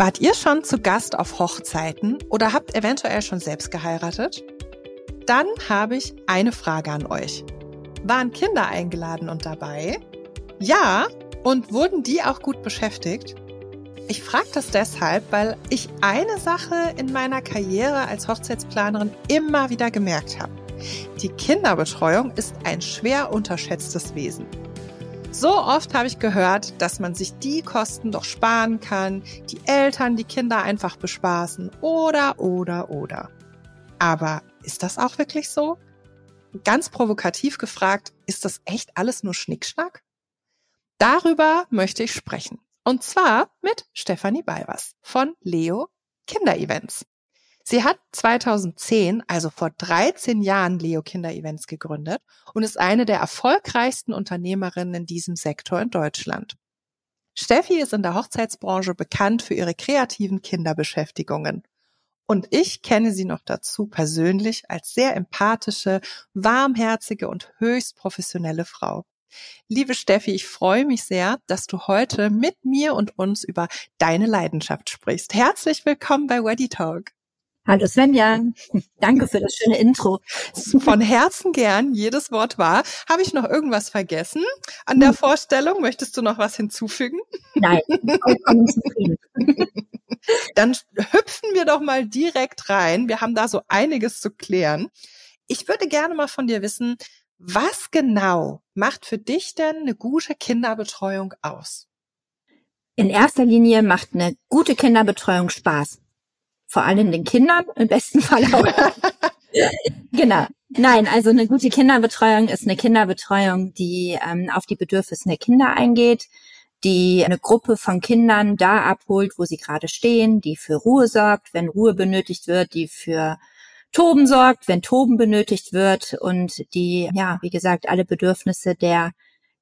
Wart ihr schon zu Gast auf Hochzeiten oder habt eventuell schon selbst geheiratet? Dann habe ich eine Frage an euch. Waren Kinder eingeladen und dabei? Ja, und wurden die auch gut beschäftigt? Ich frage das deshalb, weil ich eine Sache in meiner Karriere als Hochzeitsplanerin immer wieder gemerkt habe. Die Kinderbetreuung ist ein schwer unterschätztes Wesen. So oft habe ich gehört, dass man sich die Kosten doch sparen kann, die Eltern die Kinder einfach bespaßen oder, oder, oder. Aber ist das auch wirklich so? Ganz provokativ gefragt, ist das echt alles nur Schnickschnack? Darüber möchte ich sprechen. Und zwar mit Stefanie Balvers von Leo Kinderevents. Sie hat 2010, also vor 13 Jahren, Leo Kinderevents gegründet und ist eine der erfolgreichsten Unternehmerinnen in diesem Sektor in Deutschland. Steffi ist in der Hochzeitsbranche bekannt für ihre kreativen Kinderbeschäftigungen. Und ich kenne sie noch dazu persönlich als sehr empathische, warmherzige und höchst professionelle Frau. Liebe Steffi, ich freue mich sehr, dass du heute mit mir und uns über deine Leidenschaft sprichst. Herzlich willkommen bei Weddy Talk. Hallo Svenja, danke für das schöne Intro. Von Herzen gern, jedes Wort wahr. Habe ich noch irgendwas vergessen an der hm. Vorstellung? Möchtest du noch was hinzufügen? Nein, vollkommen zufrieden. Dann hüpfen wir doch mal direkt rein. Wir haben da so einiges zu klären. Ich würde gerne mal von dir wissen, was genau macht für dich denn eine gute Kinderbetreuung aus? In erster Linie macht eine gute Kinderbetreuung Spaß vor allem den Kindern, im besten Fall auch. genau. Nein, also eine gute Kinderbetreuung ist eine Kinderbetreuung, die ähm, auf die Bedürfnisse der Kinder eingeht, die eine Gruppe von Kindern da abholt, wo sie gerade stehen, die für Ruhe sorgt, wenn Ruhe benötigt wird, die für Toben sorgt, wenn Toben benötigt wird und die, ja, wie gesagt, alle Bedürfnisse der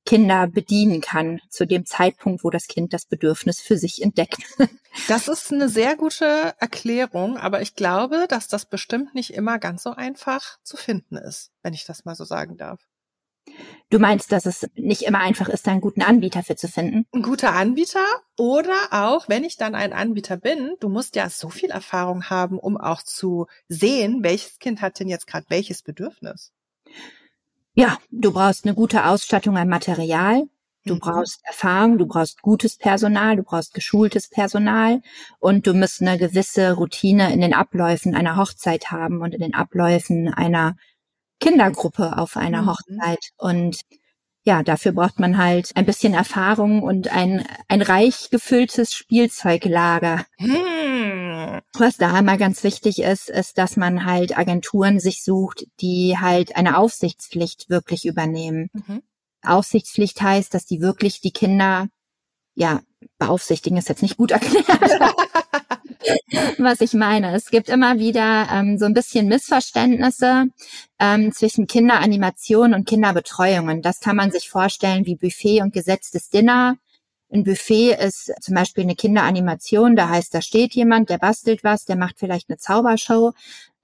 Kinder bedienen kann zu dem Zeitpunkt, wo das Kind das Bedürfnis für sich entdeckt. Das ist eine sehr gute Erklärung, aber ich glaube, dass das bestimmt nicht immer ganz so einfach zu finden ist, wenn ich das mal so sagen darf. Du meinst, dass es nicht immer einfach ist, einen guten Anbieter für zu finden? Ein guter Anbieter oder auch, wenn ich dann ein Anbieter bin, du musst ja so viel Erfahrung haben, um auch zu sehen, welches Kind hat denn jetzt gerade welches Bedürfnis. Ja, du brauchst eine gute Ausstattung an Material. Du mhm. brauchst Erfahrung, du brauchst gutes Personal, du brauchst geschultes Personal und du musst eine gewisse Routine in den Abläufen einer Hochzeit haben und in den Abläufen einer Kindergruppe auf einer mhm. Hochzeit. Und ja, dafür braucht man halt ein bisschen Erfahrung und ein, ein reich gefülltes Spielzeuglager. Hm. Was da einmal ganz wichtig ist, ist, dass man halt Agenturen sich sucht, die halt eine Aufsichtspflicht wirklich übernehmen. Mhm. Aufsichtspflicht heißt, dass die wirklich die Kinder, ja, beaufsichtigen ist jetzt nicht gut erklärt. was ich meine. Es gibt immer wieder ähm, so ein bisschen Missverständnisse ähm, zwischen Kinderanimation und Kinderbetreuung. Und das kann man sich vorstellen wie Buffet und gesetztes Dinner. Ein Buffet ist zum Beispiel eine Kinderanimation, da heißt, da steht jemand, der bastelt was, der macht vielleicht eine Zaubershow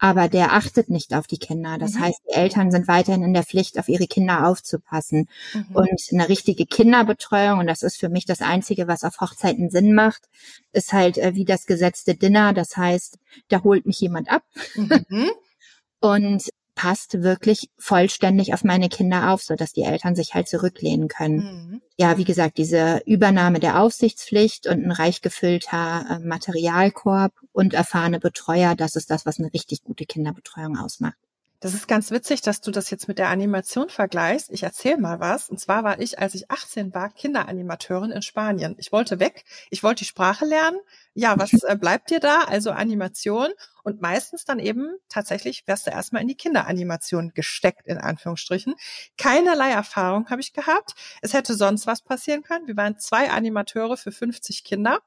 aber der achtet nicht auf die Kinder. Das mhm. heißt, die Eltern sind weiterhin in der Pflicht, auf ihre Kinder aufzupassen. Mhm. Und eine richtige Kinderbetreuung, und das ist für mich das Einzige, was auf Hochzeiten Sinn macht, ist halt äh, wie das gesetzte Dinner. Das heißt, da holt mich jemand ab. Mhm. und passt wirklich vollständig auf meine Kinder auf, so dass die Eltern sich halt zurücklehnen können. Mhm. Ja, wie gesagt, diese Übernahme der Aufsichtspflicht und ein reich gefüllter äh, Materialkorb und erfahrene Betreuer, das ist das, was eine richtig gute Kinderbetreuung ausmacht. Das ist ganz witzig, dass du das jetzt mit der Animation vergleichst. Ich erzähle mal was. Und zwar war ich, als ich 18 war, Kinderanimateurin in Spanien. Ich wollte weg. Ich wollte die Sprache lernen. Ja, was äh, bleibt dir da? Also Animation. Und meistens dann eben tatsächlich wärst du erstmal in die Kinderanimation gesteckt, in Anführungsstrichen. Keinerlei Erfahrung habe ich gehabt. Es hätte sonst was passieren können. Wir waren zwei Animateure für 50 Kinder.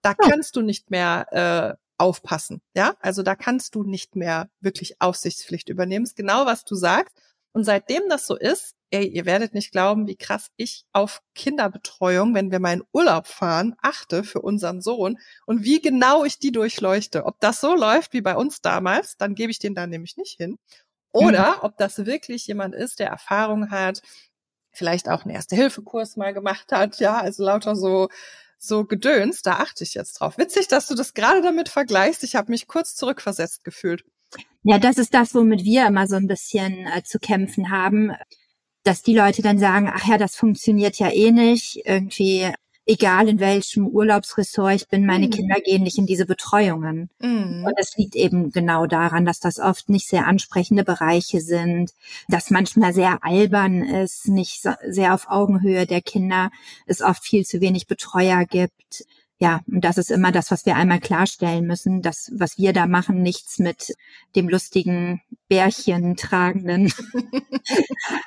Da kannst du nicht mehr äh, aufpassen. Ja, also da kannst du nicht mehr wirklich Aufsichtspflicht übernehmen. ist genau, was du sagst. Und seitdem das so ist, ey, ihr werdet nicht glauben, wie krass ich auf Kinderbetreuung, wenn wir mal in Urlaub fahren, achte für unseren Sohn und wie genau ich die durchleuchte. Ob das so läuft wie bei uns damals, dann gebe ich den da nämlich nicht hin. Oder mhm. ob das wirklich jemand ist, der Erfahrung hat, vielleicht auch einen Erste-Hilfe-Kurs mal gemacht hat, ja, also lauter so so Gedöns, da achte ich jetzt drauf. Witzig, dass du das gerade damit vergleichst. Ich habe mich kurz zurückversetzt gefühlt. Ja, das ist das, womit wir immer so ein bisschen äh, zu kämpfen haben, dass die Leute dann sagen, ach ja, das funktioniert ja eh nicht. Irgendwie egal in welchem Urlaubsressort ich bin, meine mhm. Kinder gehen nicht in diese Betreuungen. Mhm. Und es liegt eben genau daran, dass das oft nicht sehr ansprechende Bereiche sind, dass manchmal sehr albern ist, nicht so, sehr auf Augenhöhe der Kinder, es oft viel zu wenig Betreuer gibt ja, und das ist immer das, was wir einmal klarstellen müssen, dass was wir da machen, nichts mit dem lustigen Bärchen tragenden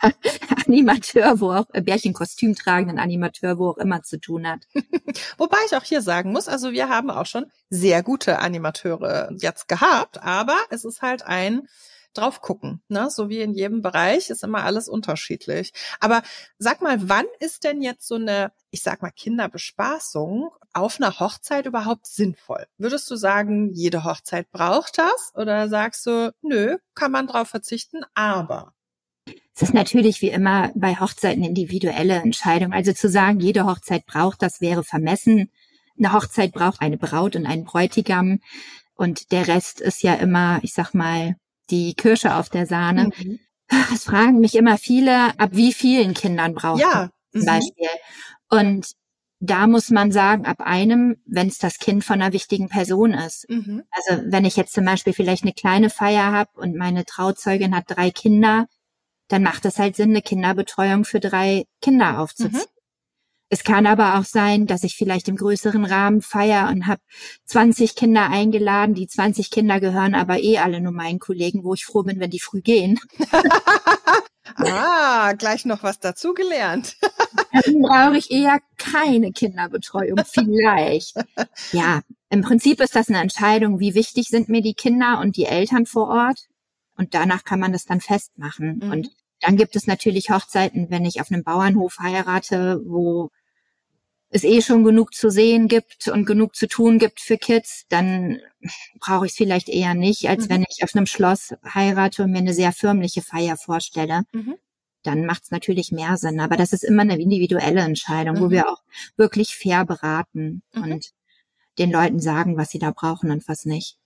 Animateur, wo auch äh, Bärchenkostüm tragenden Animateur, wo auch immer zu tun hat. Wobei ich auch hier sagen muss, also wir haben auch schon sehr gute Animateure jetzt gehabt, aber es ist halt ein drauf gucken. Ne? So wie in jedem Bereich ist immer alles unterschiedlich. Aber sag mal, wann ist denn jetzt so eine, ich sag mal, Kinderbespaßung auf einer Hochzeit überhaupt sinnvoll? Würdest du sagen, jede Hochzeit braucht das? Oder sagst du, nö, kann man drauf verzichten, aber es ist natürlich wie immer bei Hochzeiten individuelle Entscheidung. Also zu sagen, jede Hochzeit braucht das wäre vermessen. Eine Hochzeit braucht eine Braut und einen Bräutigam. Und der Rest ist ja immer, ich sag mal, die Kirsche auf der Sahne. Mhm. Es fragen mich immer viele, ab wie vielen Kindern braucht ja. zum mhm. Beispiel. Und da muss man sagen, ab einem, wenn es das Kind von einer wichtigen Person ist. Mhm. Also wenn ich jetzt zum Beispiel vielleicht eine kleine Feier habe und meine Trauzeugin hat drei Kinder, dann macht es halt Sinn, eine Kinderbetreuung für drei Kinder aufzuziehen. Es kann aber auch sein, dass ich vielleicht im größeren Rahmen feier und habe 20 Kinder eingeladen. Die 20 Kinder gehören aber eh alle nur meinen Kollegen, wo ich froh bin, wenn die früh gehen. ah, gleich noch was dazugelernt. Dann brauche ich eher keine Kinderbetreuung, vielleicht. Ja, im Prinzip ist das eine Entscheidung, wie wichtig sind mir die Kinder und die Eltern vor Ort. Und danach kann man das dann festmachen. Mhm. Und dann gibt es natürlich Hochzeiten, wenn ich auf einem Bauernhof heirate, wo es eh schon genug zu sehen gibt und genug zu tun gibt für Kids, dann brauche ich es vielleicht eher nicht, als mhm. wenn ich auf einem Schloss heirate und mir eine sehr förmliche Feier vorstelle. Mhm. Dann macht es natürlich mehr Sinn. Aber das ist immer eine individuelle Entscheidung, mhm. wo wir auch wirklich fair beraten mhm. und den Leuten sagen, was sie da brauchen und was nicht.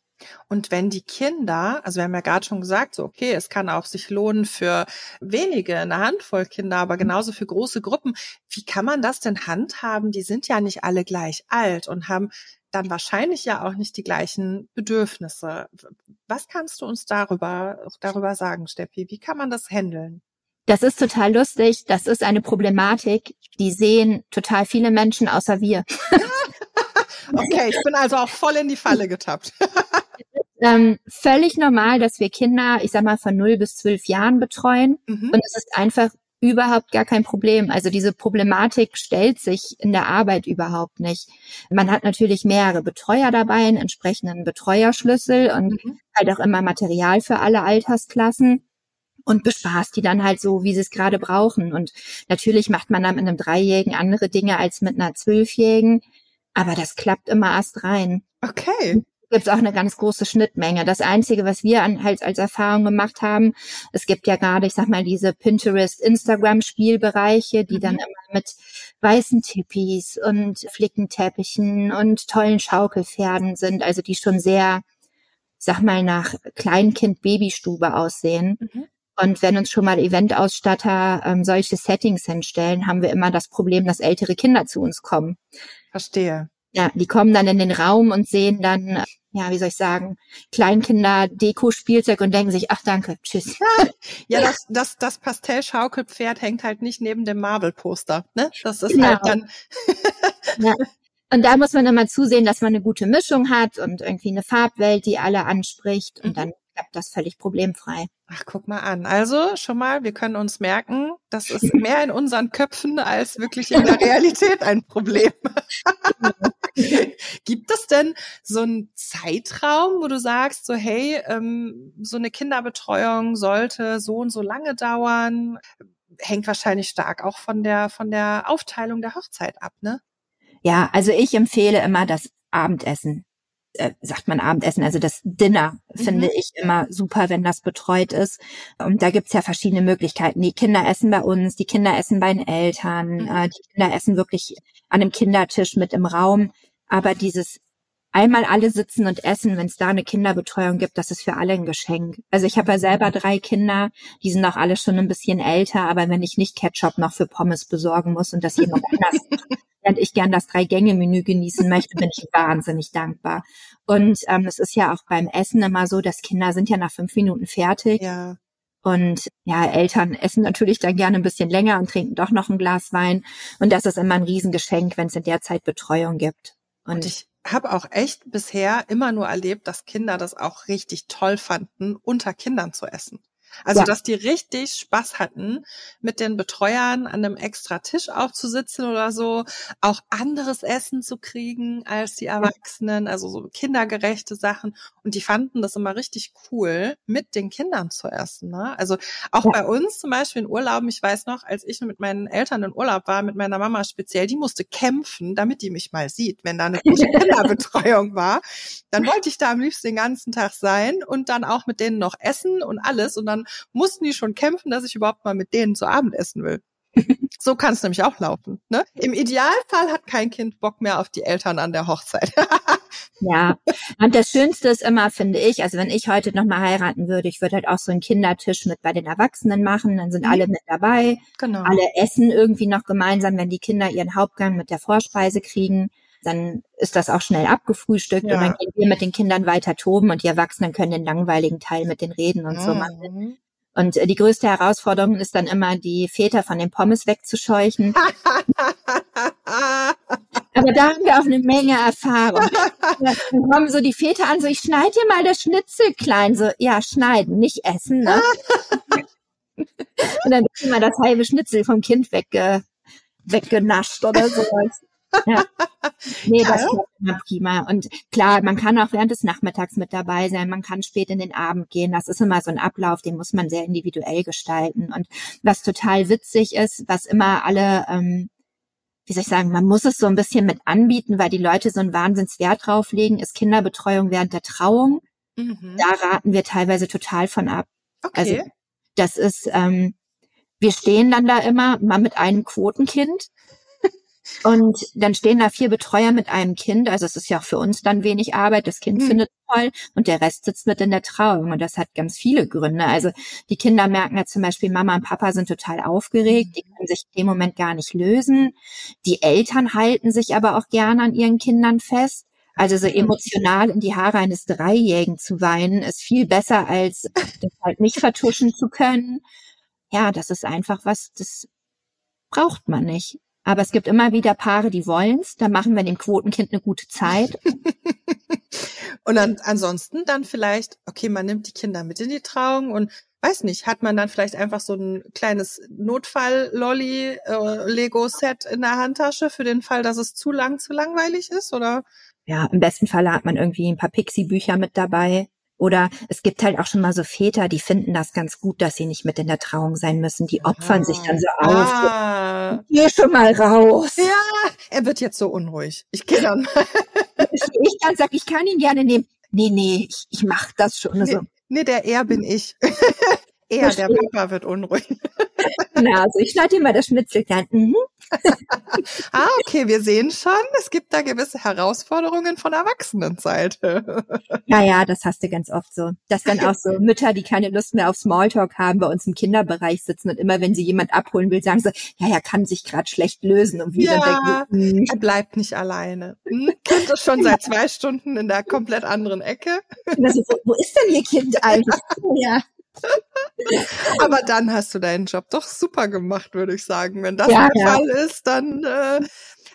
Und wenn die Kinder, also wir haben ja gerade schon gesagt, so okay, es kann auch sich lohnen für wenige, eine Handvoll Kinder, aber genauso für große Gruppen. Wie kann man das denn handhaben? Die sind ja nicht alle gleich alt und haben dann wahrscheinlich ja auch nicht die gleichen Bedürfnisse. Was kannst du uns darüber, darüber sagen, Steffi? Wie kann man das handeln? Das ist total lustig. Das ist eine Problematik, die sehen total viele Menschen außer wir. okay, ich bin also auch voll in die Falle getappt. ähm, völlig normal, dass wir Kinder, ich sag mal, von 0 bis 12 Jahren betreuen. Mhm. Und es ist einfach überhaupt gar kein Problem. Also diese Problematik stellt sich in der Arbeit überhaupt nicht. Man hat natürlich mehrere Betreuer dabei, einen entsprechenden Betreuerschlüssel und mhm. halt auch immer Material für alle Altersklassen und bespaßt die dann halt so, wie sie es gerade brauchen. Und natürlich macht man dann mit einem Dreijährigen andere Dinge als mit einer Zwölfjährigen, aber das klappt immer erst rein. Okay gibt es auch eine ganz große Schnittmenge. Das Einzige, was wir an, halt als Erfahrung gemacht haben, es gibt ja gerade, ich sag mal, diese Pinterest, Instagram-Spielbereiche, die mhm. dann immer mit weißen Tippis und Flickenteppichen und tollen Schaukelpferden sind, also die schon sehr, sag mal, nach Kleinkind-Babystube aussehen. Mhm. Und wenn uns schon mal Eventausstatter ähm, solche Settings hinstellen, haben wir immer das Problem, dass ältere Kinder zu uns kommen. Verstehe. Ja, die kommen dann in den Raum und sehen dann, ja, wie soll ich sagen, Kleinkinder, Deko, Spielzeug und denken sich, ach danke, tschüss. Ja, das, das, das Pastellschaukelpferd hängt halt nicht neben dem Marvel-Poster. Ne? Das ist genau. halt dann. ja. Und da muss man immer zusehen, dass man eine gute Mischung hat und irgendwie eine Farbwelt, die alle anspricht. Und mhm. dann klappt das völlig problemfrei. Ach, guck mal an. Also schon mal, wir können uns merken, das ist mehr in unseren Köpfen als wirklich in der Realität ein Problem. Gibt es denn so einen Zeitraum, wo du sagst, so hey, ähm, so eine Kinderbetreuung sollte so und so lange dauern? Hängt wahrscheinlich stark auch von der von der Aufteilung der Hochzeit ab, ne? Ja, also ich empfehle immer das Abendessen äh, sagt man Abendessen, also das Dinner finde mhm. ich immer super, wenn das betreut ist. Und da gibt's ja verschiedene Möglichkeiten. Die Kinder essen bei uns, die Kinder essen bei den Eltern, mhm. äh, die Kinder essen wirklich an einem Kindertisch mit im Raum. Aber dieses einmal alle sitzen und essen, wenn es da eine Kinderbetreuung gibt, das ist für alle ein Geschenk. Also ich habe ja selber drei Kinder, die sind auch alle schon ein bisschen älter, aber wenn ich nicht Ketchup noch für Pommes besorgen muss und das jemand anders, während ich gern das Drei-Gänge-Menü genießen möchte, bin ich wahnsinnig dankbar. Und ähm, es ist ja auch beim Essen immer so, dass Kinder sind ja nach fünf Minuten fertig. Ja. Und ja, Eltern essen natürlich dann gerne ein bisschen länger und trinken doch noch ein Glas Wein. Und das ist immer ein Riesengeschenk, wenn es in der Zeit Betreuung gibt. Und, und ich habe auch echt bisher immer nur erlebt, dass Kinder das auch richtig toll fanden, unter Kindern zu essen. Also, ja. dass die richtig Spaß hatten, mit den Betreuern an einem extra Tisch aufzusitzen oder so, auch anderes Essen zu kriegen als die Erwachsenen, also so kindergerechte Sachen. Und die fanden das immer richtig cool, mit den Kindern zu essen. Ne? Also auch ja. bei uns zum Beispiel in Urlauben, ich weiß noch, als ich mit meinen Eltern in Urlaub war, mit meiner Mama speziell, die musste kämpfen, damit die mich mal sieht, wenn da eine gute Kinderbetreuung war. Dann wollte ich da am liebsten den ganzen Tag sein und dann auch mit denen noch essen und alles. Und dann mussten die schon kämpfen, dass ich überhaupt mal mit denen zu Abend essen will. So kann es nämlich auch laufen. Ne? Im Idealfall hat kein Kind Bock mehr auf die Eltern an der Hochzeit. ja, und das Schönste ist immer, finde ich, also wenn ich heute nochmal heiraten würde, ich würde halt auch so einen Kindertisch mit bei den Erwachsenen machen, dann sind mhm. alle mit dabei. Genau. Alle essen irgendwie noch gemeinsam, wenn die Kinder ihren Hauptgang mit der Vorspeise kriegen dann ist das auch schnell abgefrühstückt ja. und dann gehen wir mit den Kindern weiter toben und die Erwachsenen können den langweiligen Teil mit den Reden und mhm. so machen. Und äh, die größte Herausforderung ist dann immer, die Väter von den Pommes wegzuscheuchen. Aber da haben wir auch eine Menge Erfahrung. Dann kommen so die Väter an, so ich schneide dir mal das Schnitzel klein. So, ja, schneiden, nicht essen. Ne? und dann ist immer das halbe Schnitzel vom Kind wegge weggenascht oder sowas. Ja. Nee, das ist immer prima. Und klar, man kann auch während des Nachmittags mit dabei sein, man kann spät in den Abend gehen. Das ist immer so ein Ablauf, den muss man sehr individuell gestalten. Und was total witzig ist, was immer alle, ähm, wie soll ich sagen, man muss es so ein bisschen mit anbieten, weil die Leute so einen Wahnsinnswert drauflegen, ist Kinderbetreuung während der Trauung. Mhm. Da raten wir teilweise total von ab. Okay. Also das ist, ähm, wir stehen dann da immer mal mit einem Quotenkind und dann stehen da vier Betreuer mit einem Kind. Also es ist ja auch für uns dann wenig Arbeit. Das Kind mhm. findet toll und der Rest sitzt mit in der Trauung. Und das hat ganz viele Gründe. Also die Kinder merken ja zum Beispiel, Mama und Papa sind total aufgeregt. Die können sich in dem Moment gar nicht lösen. Die Eltern halten sich aber auch gerne an ihren Kindern fest. Also so emotional in die Haare eines Dreijährigen zu weinen, ist viel besser, als das halt nicht vertuschen zu können. Ja, das ist einfach was, das braucht man nicht. Aber es gibt immer wieder Paare, die wollen's. Da machen wir dem Quotenkind eine gute Zeit. und dann, ansonsten dann vielleicht, okay, man nimmt die Kinder mit in die Trauung und weiß nicht, hat man dann vielleicht einfach so ein kleines Notfall-Lolli-Lego-Set äh, in der Handtasche für den Fall, dass es zu lang, zu langweilig ist, oder? Ja, im besten Fall hat man irgendwie ein paar Pixie-Bücher mit dabei. Oder es gibt halt auch schon mal so Väter, die finden das ganz gut, dass sie nicht mit in der Trauung sein müssen. Die opfern ah. sich dann so auf. Ah. Geh schon mal raus. Ja, er wird jetzt so unruhig. Ich gehe dann ich dann sag, ich kann ihn gerne nehmen. Nee, nee, ich, ich mach das schon. Nee, so. nee der er bin ich. er, der Papa wird unruhig. Na, also ich schneide ihm mal das Schnitzel klein. Mhm. ah, okay, wir sehen schon, es gibt da gewisse Herausforderungen von Erwachsenenseite. ja, ja, das hast du ganz oft so. Dass dann auch so Mütter, die keine Lust mehr auf Smalltalk haben, bei uns im Kinderbereich sitzen und immer, wenn sie jemand abholen will, sagen sie, ja, er kann sich gerade schlecht lösen. Und wir ja, denken, hm. er bleibt nicht alleine. Hm? Kind ist schon seit zwei Stunden in der komplett anderen Ecke. Also, wo ist denn Ihr Kind eigentlich? ja. Aber dann hast du deinen Job doch super gemacht, würde ich sagen. Wenn das ja, der ja. Fall ist, dann. Äh,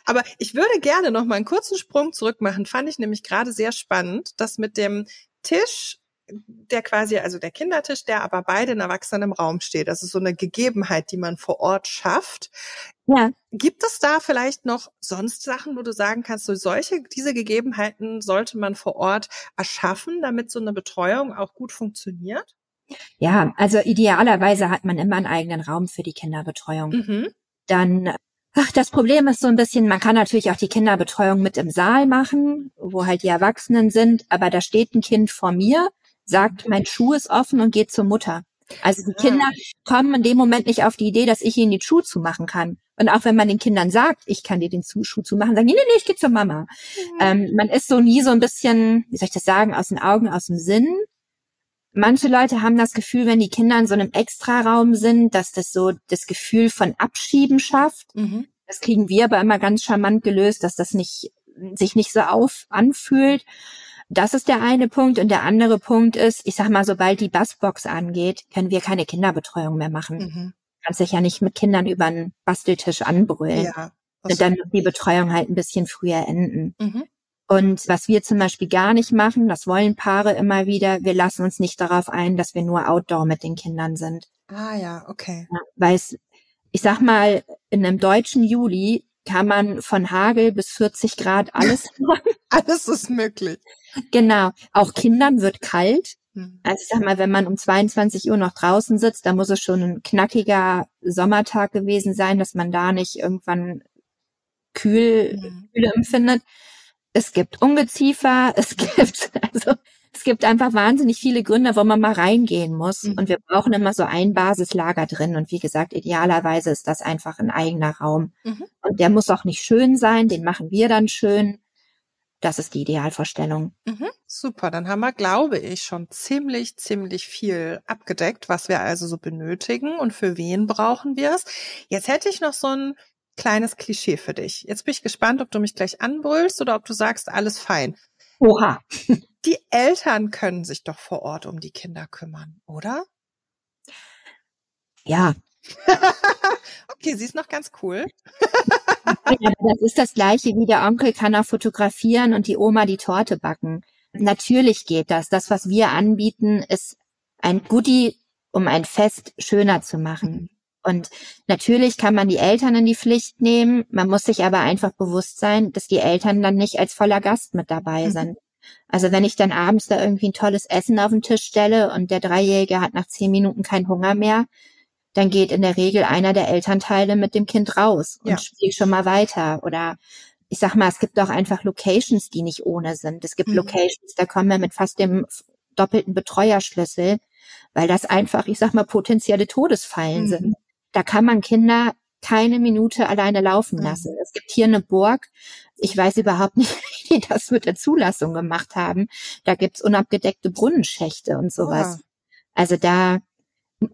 aber ich würde gerne noch mal einen kurzen Sprung zurück machen. Fand ich nämlich gerade sehr spannend, dass mit dem Tisch der quasi, also der Kindertisch, der aber bei den Erwachsenen im Raum steht. Das ist so eine Gegebenheit, die man vor Ort schafft. Ja. Gibt es da vielleicht noch sonst Sachen, wo du sagen kannst, so solche, diese Gegebenheiten sollte man vor Ort erschaffen, damit so eine Betreuung auch gut funktioniert? Ja, also idealerweise hat man immer einen eigenen Raum für die Kinderbetreuung. Mhm. Dann Ach, das Problem ist so ein bisschen, man kann natürlich auch die Kinderbetreuung mit im Saal machen, wo halt die Erwachsenen sind, aber da steht ein Kind vor mir, sagt, mein Schuh ist offen und geht zur Mutter. Also die Kinder kommen in dem Moment nicht auf die Idee, dass ich ihnen die Schuhe zumachen kann. Und auch wenn man den Kindern sagt, ich kann dir den Schuh zumachen, sagen die, nee, nee, ich gehe zur Mama. Mhm. Ähm, man ist so nie so ein bisschen, wie soll ich das sagen, aus den Augen, aus dem Sinn. Manche Leute haben das Gefühl, wenn die Kinder in so einem Extraraum sind, dass das so das Gefühl von Abschieben schafft. Mhm. Das kriegen wir aber immer ganz charmant gelöst, dass das nicht, sich nicht so auf anfühlt. Das ist der eine Punkt. Und der andere Punkt ist, ich sag mal, sobald die Bassbox angeht, können wir keine Kinderbetreuung mehr machen. Mhm. Kannst dich ja nicht mit Kindern über einen Basteltisch anbrüllen. Ja, und dann muss die Betreuung halt ein bisschen früher enden. Mhm. Und was wir zum Beispiel gar nicht machen, das wollen Paare immer wieder, wir lassen uns nicht darauf ein, dass wir nur Outdoor mit den Kindern sind. Ah ja, okay. Ja, weil es, ich sag mal, in einem deutschen Juli kann man von Hagel bis 40 Grad alles machen. alles ist möglich. Genau. Auch Kindern wird kalt. Hm. Also ich sag mal, wenn man um 22 Uhr noch draußen sitzt, da muss es schon ein knackiger Sommertag gewesen sein, dass man da nicht irgendwann kühl, mhm. Kühle empfindet es gibt Ungeziefer, es gibt, also es gibt einfach wahnsinnig viele Gründe, wo man mal reingehen muss. Mhm. Und wir brauchen immer so ein Basislager drin. Und wie gesagt, idealerweise ist das einfach ein eigener Raum. Mhm. Und der muss auch nicht schön sein, den machen wir dann schön. Das ist die Idealvorstellung. Mhm. Super, dann haben wir, glaube ich, schon ziemlich, ziemlich viel abgedeckt, was wir also so benötigen und für wen brauchen wir es. Jetzt hätte ich noch so ein kleines Klischee für dich. Jetzt bin ich gespannt, ob du mich gleich anbrüllst oder ob du sagst, alles fein. Oha. Die Eltern können sich doch vor Ort um die Kinder kümmern, oder? Ja. okay, sie ist noch ganz cool. ja, das ist das gleiche wie der Onkel kann auch fotografieren und die Oma die Torte backen. Natürlich geht das. Das, was wir anbieten, ist ein Goodie, um ein Fest schöner zu machen. Und natürlich kann man die Eltern in die Pflicht nehmen. Man muss sich aber einfach bewusst sein, dass die Eltern dann nicht als voller Gast mit dabei mhm. sind. Also wenn ich dann abends da irgendwie ein tolles Essen auf den Tisch stelle und der Dreijährige hat nach zehn Minuten keinen Hunger mehr, dann geht in der Regel einer der Elternteile mit dem Kind raus und ja. spielt schon mal weiter. Oder ich sag mal, es gibt auch einfach Locations, die nicht ohne sind. Es gibt mhm. Locations, da kommen wir mit fast dem doppelten Betreuerschlüssel, weil das einfach, ich sag mal, potenzielle Todesfallen mhm. sind. Da kann man Kinder keine Minute alleine laufen mhm. lassen. Mhm. Es gibt hier eine Burg. Ich weiß überhaupt nicht, wie die das mit der Zulassung gemacht haben. Da gibt's unabgedeckte Brunnenschächte und sowas. Oh. Also da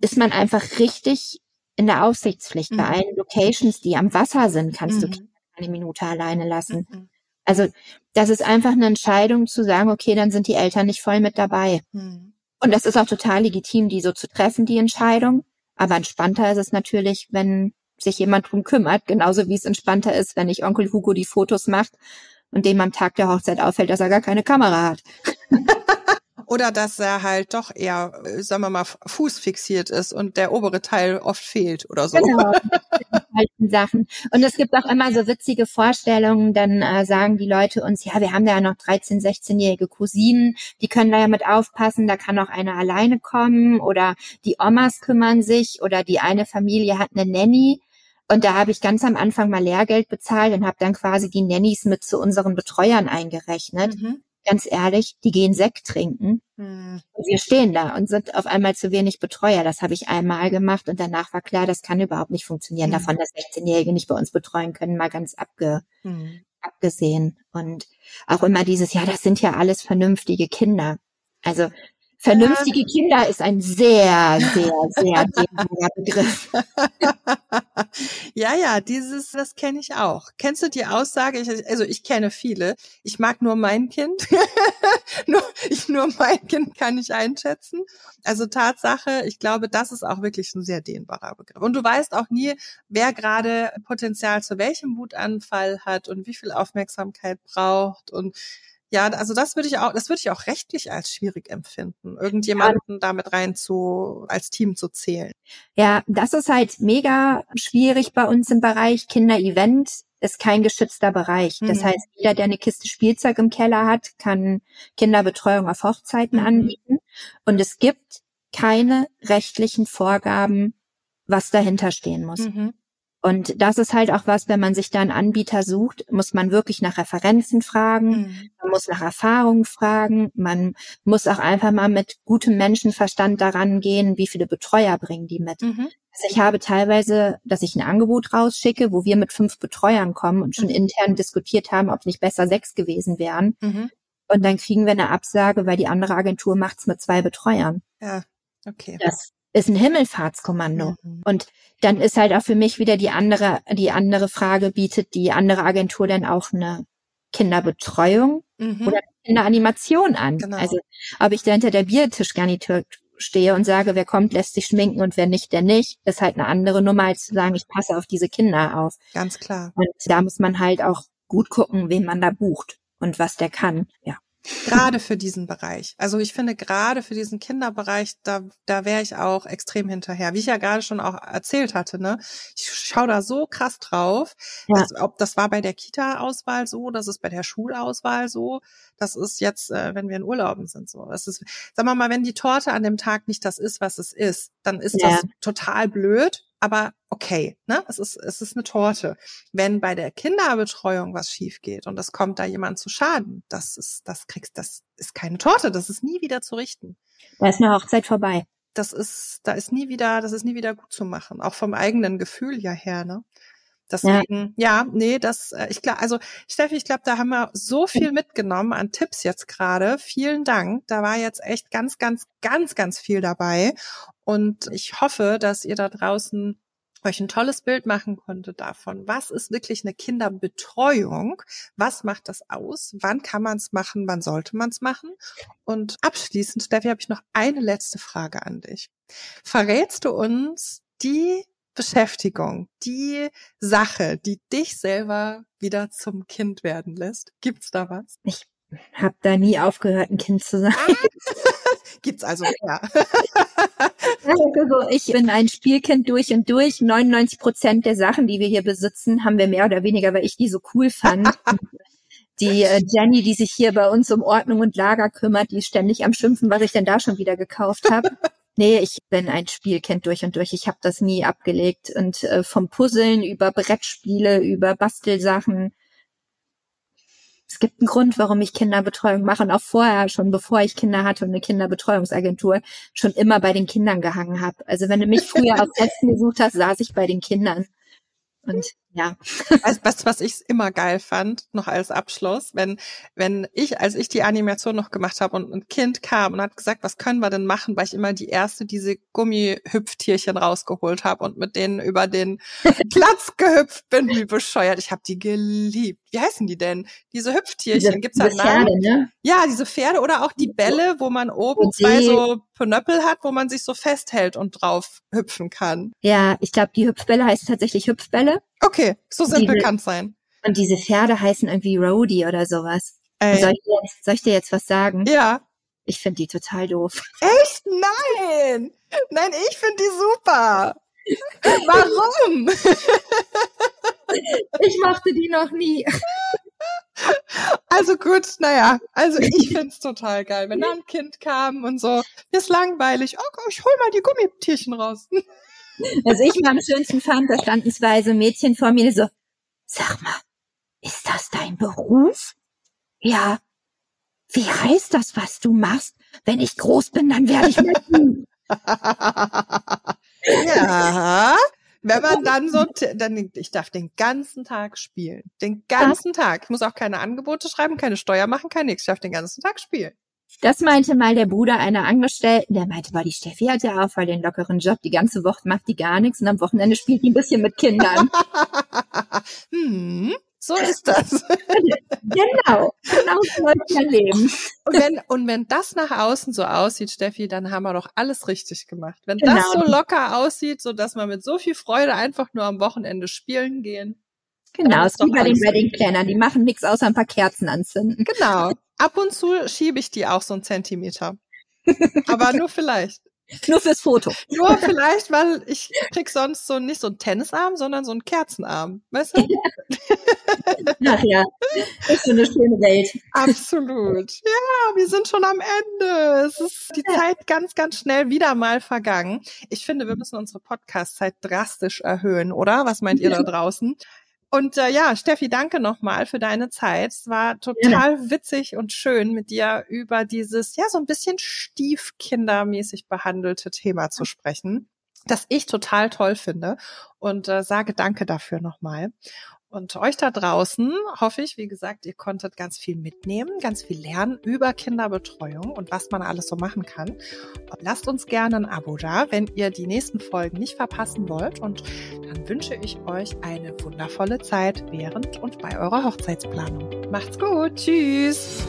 ist man einfach richtig in der Aufsichtspflicht. Mhm. Bei allen Locations, die am Wasser sind, kannst mhm. du keine Minute alleine lassen. Mhm. Also das ist einfach eine Entscheidung zu sagen, okay, dann sind die Eltern nicht voll mit dabei. Mhm. Und das ist auch total legitim, die so zu treffen, die Entscheidung. Aber entspannter ist es natürlich, wenn sich jemand drum kümmert, genauso wie es entspannter ist, wenn ich Onkel Hugo die Fotos macht und dem am Tag der Hochzeit auffällt, dass er gar keine Kamera hat. Oder dass er halt doch eher, äh, sagen wir mal, fußfixiert ist und der obere Teil oft fehlt oder so. Genau. Sachen. Und es gibt auch immer so witzige Vorstellungen, dann äh, sagen die Leute uns, ja, wir haben ja noch 13, 16-jährige Cousinen, die können da ja mit aufpassen, da kann auch eine alleine kommen oder die Omas kümmern sich oder die eine Familie hat eine Nanny. Und da habe ich ganz am Anfang mal Lehrgeld bezahlt und habe dann quasi die Nannies mit zu unseren Betreuern eingerechnet. Mhm ganz ehrlich, die gehen Sekt trinken. Hm. wir stehen da und sind auf einmal zu wenig Betreuer. Das habe ich einmal gemacht und danach war klar, das kann überhaupt nicht funktionieren. Hm. Davon, dass 16-Jährige nicht bei uns betreuen können, mal ganz abge, hm. abgesehen. Und auch immer dieses, ja, das sind ja alles vernünftige Kinder. Also Vernünftige ja. Kinder ist ein sehr, sehr, sehr dehnbarer Begriff. ja, ja, dieses, das kenne ich auch. Kennst du die Aussage? Ich, also ich kenne viele. Ich mag nur mein Kind. nur, ich, nur mein Kind kann ich einschätzen. Also Tatsache, ich glaube, das ist auch wirklich ein sehr dehnbarer Begriff. Und du weißt auch nie, wer gerade Potenzial zu welchem Wutanfall hat und wie viel Aufmerksamkeit braucht und ja, also das würde ich auch, das würde ich auch rechtlich als schwierig empfinden, irgendjemanden ja. damit rein zu, als Team zu zählen. Ja, das ist halt mega schwierig bei uns im Bereich Kinder-Event ist kein geschützter Bereich. Das mhm. heißt, jeder, der eine Kiste Spielzeug im Keller hat, kann Kinderbetreuung auf Hochzeiten mhm. anbieten. Und es gibt keine rechtlichen Vorgaben, was dahinter stehen muss. Mhm. Und das ist halt auch was, wenn man sich da einen Anbieter sucht, muss man wirklich nach Referenzen fragen, mhm. man muss nach Erfahrungen fragen, man muss auch einfach mal mit gutem Menschenverstand daran gehen, wie viele Betreuer bringen die mit. Mhm. Also ich habe teilweise, dass ich ein Angebot rausschicke, wo wir mit fünf Betreuern kommen und schon mhm. intern diskutiert haben, ob nicht besser sechs gewesen wären. Mhm. Und dann kriegen wir eine Absage, weil die andere Agentur macht's mit zwei Betreuern. Ja, okay. Das ist ein Himmelfahrtskommando. Mhm. Und dann ist halt auch für mich wieder die andere, die andere Frage, bietet die andere Agentur denn auch eine Kinderbetreuung mhm. oder Kinderanimation an? Genau. Also ob ich da hinter der Biertischgarnitur stehe und sage, wer kommt, lässt sich schminken und wer nicht, der nicht, ist halt eine andere Nummer, als zu sagen, ich passe auf diese Kinder auf. Ganz klar. Und da muss man halt auch gut gucken, wen man da bucht und was der kann, ja. Gerade für diesen Bereich. Also ich finde gerade für diesen Kinderbereich, da, da wäre ich auch extrem hinterher. Wie ich ja gerade schon auch erzählt hatte, ne? Ich schaue da so krass drauf. Ja. Das, ob das war bei der Kita-Auswahl so, das ist bei der Schulauswahl so, das ist jetzt, äh, wenn wir in Urlauben sind so. Das ist, sagen wir mal, wenn die Torte an dem Tag nicht das ist, was es ist, dann ist ja. das total blöd aber okay, ne? Es ist, es ist eine Torte. Wenn bei der Kinderbetreuung was schief geht und es kommt da jemand zu Schaden, das ist, das kriegst, das ist keine Torte, das ist nie wieder zu richten. Da ist eine Hochzeit vorbei. Das ist, da ist nie wieder, das ist nie wieder gut zu machen, auch vom eigenen Gefühl ja her, ne? Deswegen, ja, ja nee, das, äh, ich glaube, also Steffi, ich glaube, da haben wir so viel mitgenommen an Tipps jetzt gerade. Vielen Dank. Da war jetzt echt ganz, ganz, ganz, ganz viel dabei. Und ich hoffe, dass ihr da draußen euch ein tolles Bild machen konnte davon, was ist wirklich eine Kinderbetreuung, was macht das aus, wann kann man es machen, wann sollte man es machen. Und abschließend, Steffi, habe ich noch eine letzte Frage an dich. Verrätst du uns die Beschäftigung, die Sache, die dich selber wieder zum Kind werden lässt? Gibt's da was? Ich habe da nie aufgehört, ein Kind zu sein. Gibt's also, ja. also ich bin ein Spielkind durch und durch. 99 Prozent der Sachen, die wir hier besitzen, haben wir mehr oder weniger, weil ich die so cool fand. die äh, Jenny, die sich hier bei uns um Ordnung und Lager kümmert, die ist ständig am Schimpfen, was ich denn da schon wieder gekauft habe. Nee, ich bin ein Spielkind durch und durch. Ich habe das nie abgelegt. Und äh, vom Puzzeln über Brettspiele, über Bastelsachen. Es gibt einen Grund, warum ich Kinderbetreuung mache und auch vorher schon, bevor ich Kinder hatte und eine Kinderbetreuungsagentur, schon immer bei den Kindern gehangen habe. Also wenn du mich früher auf Festen gesucht hast, saß ich bei den Kindern. Und ja. Weißt was, was ich immer geil fand, noch als Abschluss, wenn, wenn ich, als ich die Animation noch gemacht habe und ein Kind kam und hat gesagt, was können wir denn machen, weil ich immer die erste diese Gummihüpftierchen rausgeholt habe und mit denen über den Platz gehüpft bin, wie bescheuert. Ich habe die geliebt. Wie heißen die denn? Diese Hüpftierchen, diese, gibt's da Namen? Pferde, ne? Ja, diese Pferde oder auch die Bälle, wo man oben zwei so Pönöppel hat, wo man sich so festhält und drauf hüpfen kann. Ja, ich glaube, die Hüpfbälle heißt tatsächlich Hüpfbälle. Okay, so simpel kann sein. Und diese Pferde heißen irgendwie Rody oder sowas. Soll ich, jetzt, soll ich dir jetzt was sagen? Ja. Ich finde die total doof. Echt? Nein! Nein, ich finde die super. Warum? ich mochte die noch nie. Also gut, naja, also ich find's total geil, wenn da ein Kind kam und so, ist langweilig, oh, ich hol mal die Gummitierchen raus. Also ich mir am schönsten fand, da standen zwei so Mädchen vor mir, so, sag mal, ist das dein Beruf? Ja. Wie heißt das, was du machst? Wenn ich groß bin, dann werde ich mit Ja. Wenn man dann so, dann, ich darf den ganzen Tag spielen. Den ganzen Tag. Ich muss auch keine Angebote schreiben, keine Steuer machen, kein nix. Ich darf den ganzen Tag spielen. Das meinte mal der Bruder einer Angestellten, der meinte, boah, die Steffi hat ja auch voll den lockeren Job, die ganze Woche macht die gar nichts und am Wochenende spielt die ein bisschen mit Kindern. hm, so ist das. genau, genau so ist mein Leben. Und wenn, und wenn das nach außen so aussieht, Steffi, dann haben wir doch alles richtig gemacht. Wenn genau. das so locker aussieht, so dass wir mit so viel Freude einfach nur am Wochenende spielen gehen. Genau, es ist wie bei den Wedding Plannern, die machen nichts außer ein paar Kerzen anzünden. Genau. Ab und zu schiebe ich die auch so einen Zentimeter. Aber nur vielleicht. Nur fürs Foto. Nur vielleicht, weil ich krieg sonst so nicht so einen Tennisarm, sondern so einen Kerzenarm. Weißt du? Ach ja, ist so eine schöne Welt. Absolut. Ja, wir sind schon am Ende. Es ist die ja. Zeit ganz, ganz schnell wieder mal vergangen. Ich finde, wir müssen unsere Podcast-Zeit drastisch erhöhen, oder? Was meint ihr da draußen? Und äh, ja, Steffi, danke nochmal für deine Zeit. Es war total ja. witzig und schön, mit dir über dieses, ja, so ein bisschen stiefkindermäßig behandelte Thema zu sprechen. das ich total toll finde und äh, sage danke dafür nochmal. Und euch da draußen hoffe ich, wie gesagt, ihr konntet ganz viel mitnehmen, ganz viel lernen über Kinderbetreuung und was man alles so machen kann. Lasst uns gerne ein Abo da, wenn ihr die nächsten Folgen nicht verpassen wollt. Und dann wünsche ich euch eine wundervolle Zeit während und bei eurer Hochzeitsplanung. Macht's gut. Tschüss.